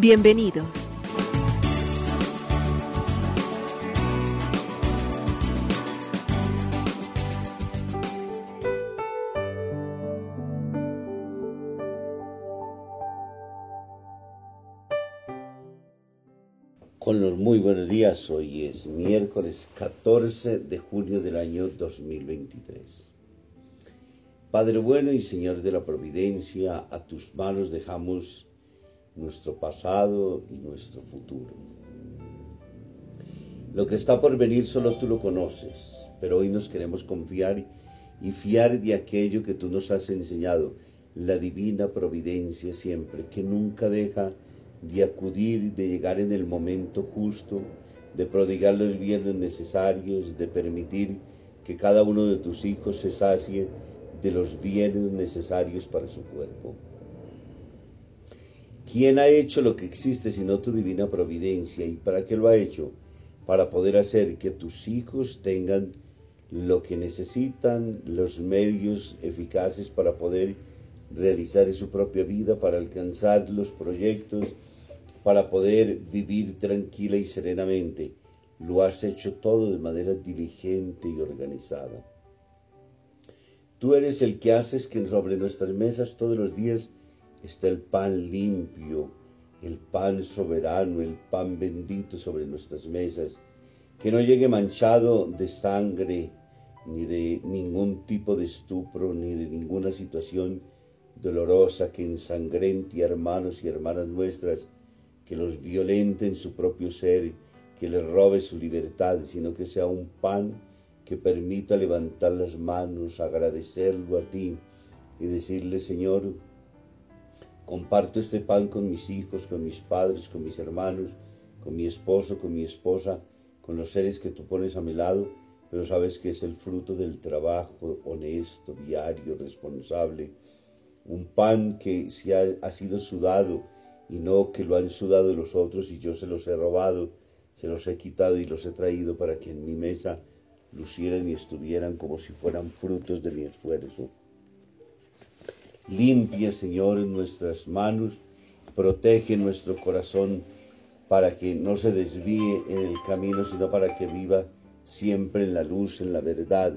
Bienvenidos. Con los muy buenos días, hoy es miércoles 14 de junio del año 2023. Padre bueno y Señor de la Providencia, a tus manos dejamos nuestro pasado y nuestro futuro. Lo que está por venir solo tú lo conoces, pero hoy nos queremos confiar y fiar de aquello que tú nos has enseñado, la divina providencia siempre, que nunca deja de acudir, de llegar en el momento justo, de prodigar los bienes necesarios, de permitir que cada uno de tus hijos se sacie de los bienes necesarios para su cuerpo. ¿Quién ha hecho lo que existe sino tu divina providencia? ¿Y para qué lo ha hecho? Para poder hacer que tus hijos tengan lo que necesitan, los medios eficaces para poder realizar su propia vida, para alcanzar los proyectos, para poder vivir tranquila y serenamente. Lo has hecho todo de manera diligente y organizada. Tú eres el que haces que sobre nuestras mesas todos los días esté el pan limpio, el pan soberano, el pan bendito sobre nuestras mesas, que no llegue manchado de sangre, ni de ningún tipo de estupro, ni de ninguna situación dolorosa que ensangrente a hermanos y hermanas nuestras, que los violente en su propio ser, que les robe su libertad, sino que sea un pan que permita levantar las manos, agradecerlo a ti y decirle, Señor, comparto este pan con mis hijos, con mis padres, con mis hermanos, con mi esposo, con mi esposa, con los seres que tú pones a mi lado, pero sabes que es el fruto del trabajo honesto, diario, responsable. Un pan que se ha, ha sido sudado y no que lo han sudado los otros y yo se los he robado, se los he quitado y los he traído para que en mi mesa lucieran y estuvieran como si fueran frutos de mi esfuerzo. Limpia, Señor, nuestras manos, protege nuestro corazón para que no se desvíe en el camino, sino para que viva siempre en la luz, en la verdad,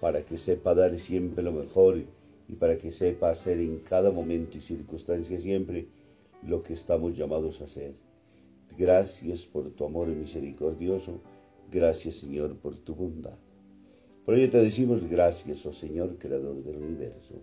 para que sepa dar siempre lo mejor y para que sepa hacer en cada momento y circunstancia siempre lo que estamos llamados a hacer. Gracias por tu amor misericordioso Gracias, Señor, por tu bondad. Por ello te decimos gracias, oh Señor, Creador del universo.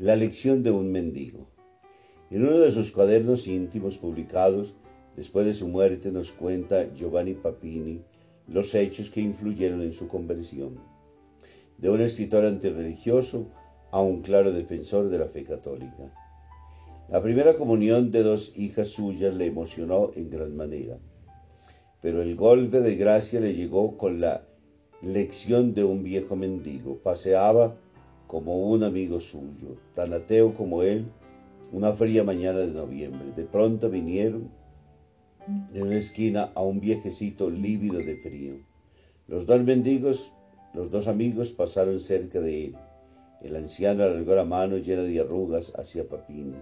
La lección de un mendigo. En uno de sus cuadernos íntimos publicados después de su muerte nos cuenta Giovanni Papini los hechos que influyeron en su conversión. De un escritor antirreligioso a un claro defensor de la fe católica. La primera comunión de dos hijas suyas le emocionó en gran manera, pero el golpe de gracia le llegó con la lección de un viejo mendigo. Paseaba como un amigo suyo, tan ateo como él, una fría mañana de noviembre. De pronto vinieron en una esquina a un viejecito lívido de frío. Los dos mendigos, los dos amigos pasaron cerca de él. El anciano alargó la mano llena de arrugas hacia Papini.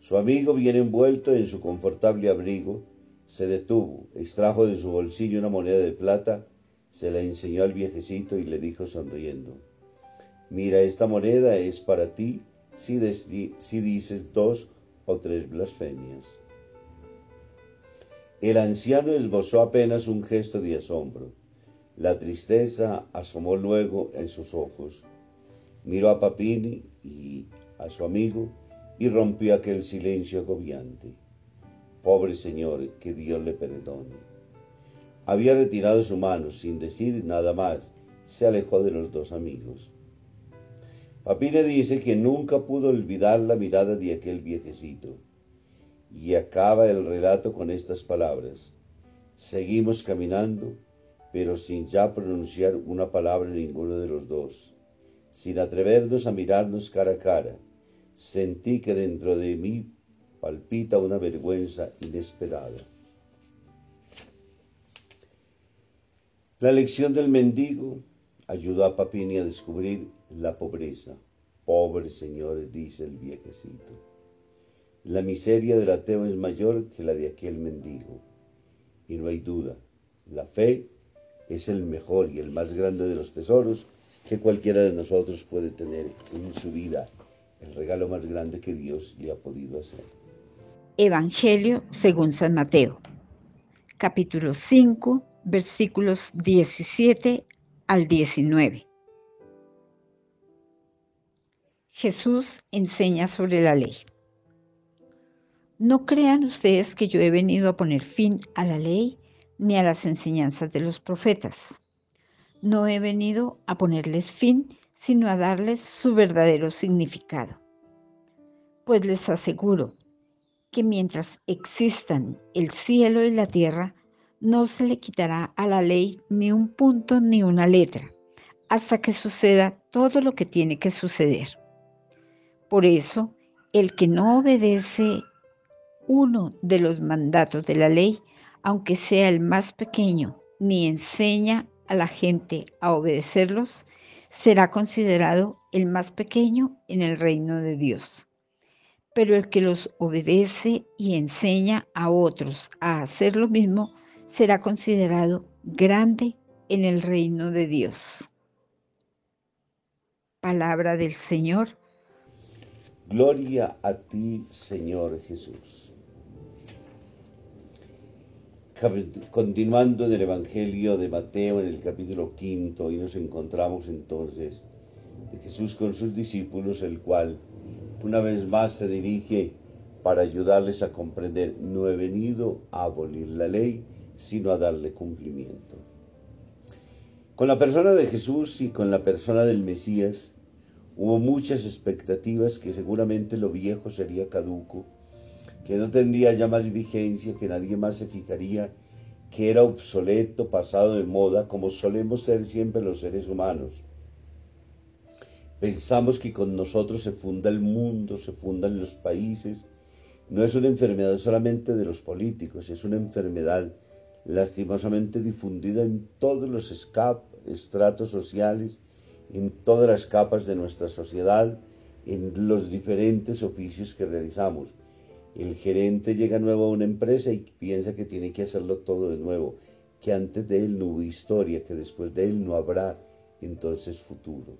Su amigo, bien envuelto en su confortable abrigo, se detuvo, extrajo de su bolsillo una moneda de plata, se la enseñó al viejecito y le dijo sonriendo, Mira, esta moneda es para ti si, si dices dos o tres blasfemias. El anciano esbozó apenas un gesto de asombro. La tristeza asomó luego en sus ojos. Miró a Papini y a su amigo y rompió aquel silencio agobiante. Pobre señor, que Dios le perdone. Había retirado su mano sin decir nada más. Se alejó de los dos amigos. Papini dice que nunca pudo olvidar la mirada de aquel viejecito. Y acaba el relato con estas palabras. Seguimos caminando, pero sin ya pronunciar una palabra ninguno de los dos, sin atrevernos a mirarnos cara a cara. Sentí que dentro de mí palpita una vergüenza inesperada. La lección del mendigo ayudó a Papini a descubrir la pobreza. Pobre señor, dice el viejecito. La miseria del ateo es mayor que la de aquel mendigo. Y no hay duda, la fe es el mejor y el más grande de los tesoros que cualquiera de nosotros puede tener en su vida, el regalo más grande que Dios le ha podido hacer. Evangelio según San Mateo, capítulo 5, versículos 17 al 19. Jesús enseña sobre la ley. No crean ustedes que yo he venido a poner fin a la ley ni a las enseñanzas de los profetas. No he venido a ponerles fin, sino a darles su verdadero significado. Pues les aseguro que mientras existan el cielo y la tierra, no se le quitará a la ley ni un punto ni una letra, hasta que suceda todo lo que tiene que suceder. Por eso, el que no obedece uno de los mandatos de la ley, aunque sea el más pequeño, ni enseña a la gente a obedecerlos, será considerado el más pequeño en el reino de Dios. Pero el que los obedece y enseña a otros a hacer lo mismo, será considerado grande en el reino de Dios. Palabra del Señor. Gloria a ti, Señor Jesús. Continuando en el Evangelio de Mateo en el capítulo quinto, y nos encontramos entonces de Jesús con sus discípulos, el cual una vez más se dirige para ayudarles a comprender, no he venido a abolir la ley, sino a darle cumplimiento. Con la persona de Jesús y con la persona del Mesías hubo muchas expectativas que seguramente lo viejo sería caduco, que no tendría ya más vigencia, que nadie más se fijaría, que era obsoleto, pasado de moda, como solemos ser siempre los seres humanos. Pensamos que con nosotros se funda el mundo, se fundan los países. No es una enfermedad solamente de los políticos, es una enfermedad lastimosamente difundida en todos los estratos sociales, en todas las capas de nuestra sociedad, en los diferentes oficios que realizamos. El gerente llega nuevo a una empresa y piensa que tiene que hacerlo todo de nuevo, que antes de él no hubo historia, que después de él no habrá entonces futuro.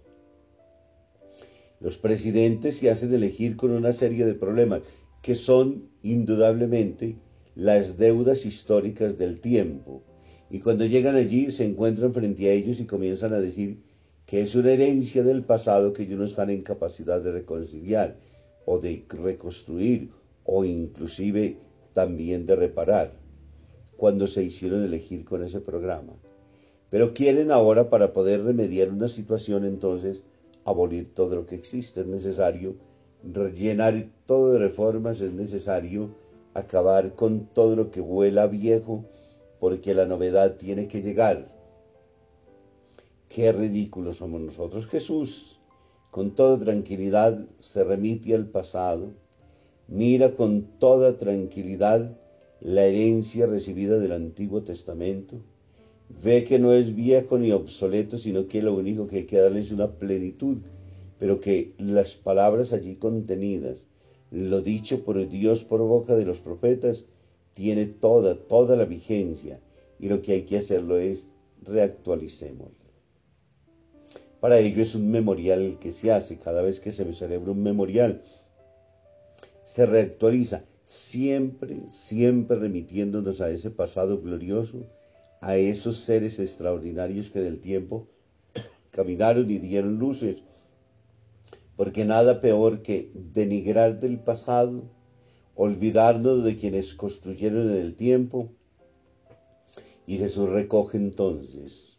Los presidentes se hacen elegir con una serie de problemas que son indudablemente las deudas históricas del tiempo. Y cuando llegan allí se encuentran frente a ellos y comienzan a decir que es una herencia del pasado que ellos no están en capacidad de reconciliar o de reconstruir o inclusive también de reparar cuando se hicieron elegir con ese programa. Pero quieren ahora para poder remediar una situación entonces abolir todo lo que existe, es necesario rellenar todo de reformas, es necesario acabar con todo lo que huela viejo, porque la novedad tiene que llegar. Qué ridículos somos nosotros. Jesús, con toda tranquilidad, se remite al pasado, mira con toda tranquilidad la herencia recibida del Antiguo Testamento, ve que no es viejo ni obsoleto, sino que lo único que hay que darle es una plenitud, pero que las palabras allí contenidas, lo dicho por Dios por boca de los profetas, tiene toda, toda la vigencia, y lo que hay que hacerlo es reactualicémoslo. Para ello es un memorial que se hace, cada vez que se celebra un memorial, se reactualiza, siempre, siempre remitiéndonos a ese pasado glorioso, a esos seres extraordinarios que del tiempo caminaron y dieron luces, porque nada peor que denigrar del pasado, olvidarnos de quienes construyeron en el tiempo, y Jesús recoge entonces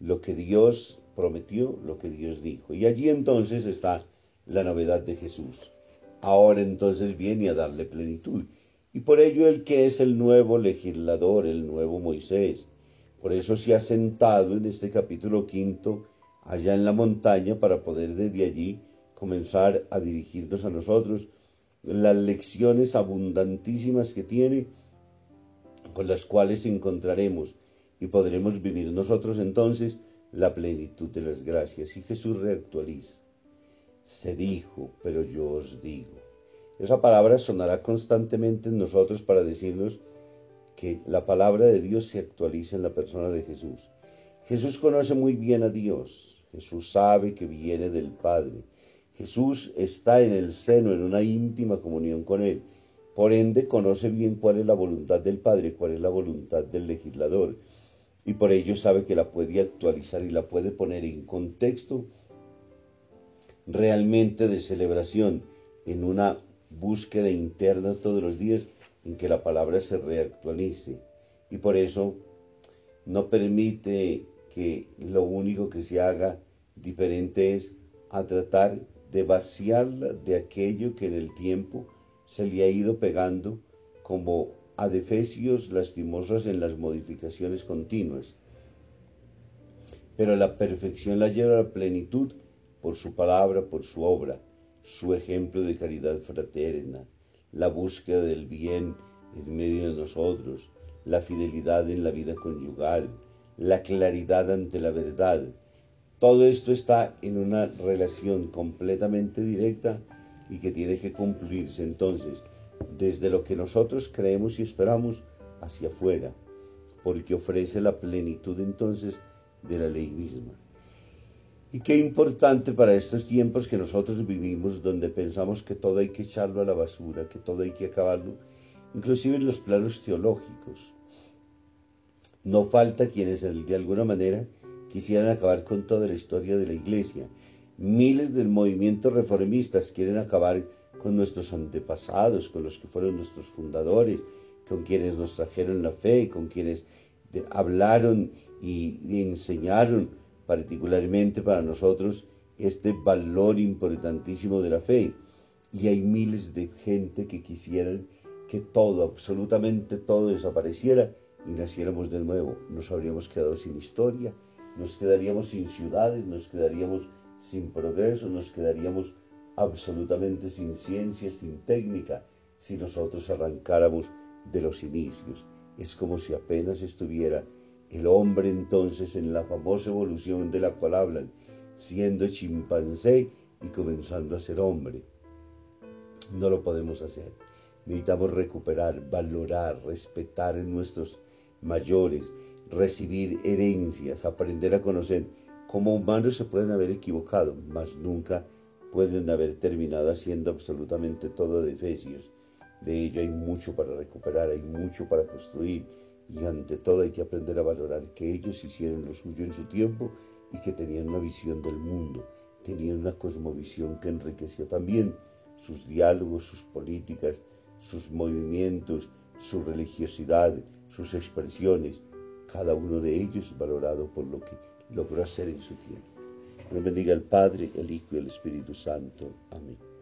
lo que Dios prometió, lo que Dios dijo. Y allí entonces está la novedad de Jesús ahora entonces viene a darle plenitud. Y por ello el que es el nuevo legislador, el nuevo Moisés. Por eso se ha sentado en este capítulo quinto allá en la montaña para poder desde allí comenzar a dirigirnos a nosotros las lecciones abundantísimas que tiene con las cuales encontraremos y podremos vivir nosotros entonces la plenitud de las gracias. Y Jesús reactualiza se dijo, pero yo os digo. Esa palabra sonará constantemente en nosotros para decirnos que la palabra de Dios se actualiza en la persona de Jesús. Jesús conoce muy bien a Dios. Jesús sabe que viene del Padre. Jesús está en el seno, en una íntima comunión con Él. Por ende, conoce bien cuál es la voluntad del Padre, cuál es la voluntad del legislador. Y por ello sabe que la puede actualizar y la puede poner en contexto realmente de celebración, en una búsqueda interna todos los días en que la palabra se reactualice. Y por eso no permite que lo único que se haga diferente es a tratar de vaciarla de aquello que en el tiempo se le ha ido pegando como adefesios lastimosos en las modificaciones continuas. Pero la perfección la lleva a la plenitud por su palabra, por su obra, su ejemplo de caridad fraterna, la búsqueda del bien en medio de nosotros, la fidelidad en la vida conyugal, la claridad ante la verdad. Todo esto está en una relación completamente directa y que tiene que cumplirse entonces desde lo que nosotros creemos y esperamos hacia afuera, porque ofrece la plenitud entonces de la ley misma. Y qué importante para estos tiempos que nosotros vivimos, donde pensamos que todo hay que echarlo a la basura, que todo hay que acabarlo, inclusive en los planos teológicos. No falta quienes de alguna manera quisieran acabar con toda la historia de la iglesia. Miles de movimientos reformistas quieren acabar con nuestros antepasados, con los que fueron nuestros fundadores, con quienes nos trajeron la fe, con quienes hablaron y enseñaron particularmente para nosotros este valor importantísimo de la fe. Y hay miles de gente que quisieran que todo, absolutamente todo desapareciera y naciéramos de nuevo. Nos habríamos quedado sin historia, nos quedaríamos sin ciudades, nos quedaríamos sin progreso, nos quedaríamos absolutamente sin ciencia, sin técnica, si nosotros arrancáramos de los inicios. Es como si apenas estuviera el hombre entonces en la famosa evolución de la cual hablan, siendo chimpancé y comenzando a ser hombre. No lo podemos hacer. Necesitamos recuperar, valorar, respetar en nuestros mayores, recibir herencias, aprender a conocer. Como humanos se pueden haber equivocado, mas nunca pueden haber terminado haciendo absolutamente todo de efesios. De ello hay mucho para recuperar, hay mucho para construir, y ante todo hay que aprender a valorar que ellos hicieron lo suyo en su tiempo y que tenían una visión del mundo, tenían una cosmovisión que enriqueció también sus diálogos, sus políticas, sus movimientos, su religiosidad, sus expresiones, cada uno de ellos valorado por lo que logró hacer en su tiempo. Nos bendiga el Padre, el Hijo y el Espíritu Santo. Amén.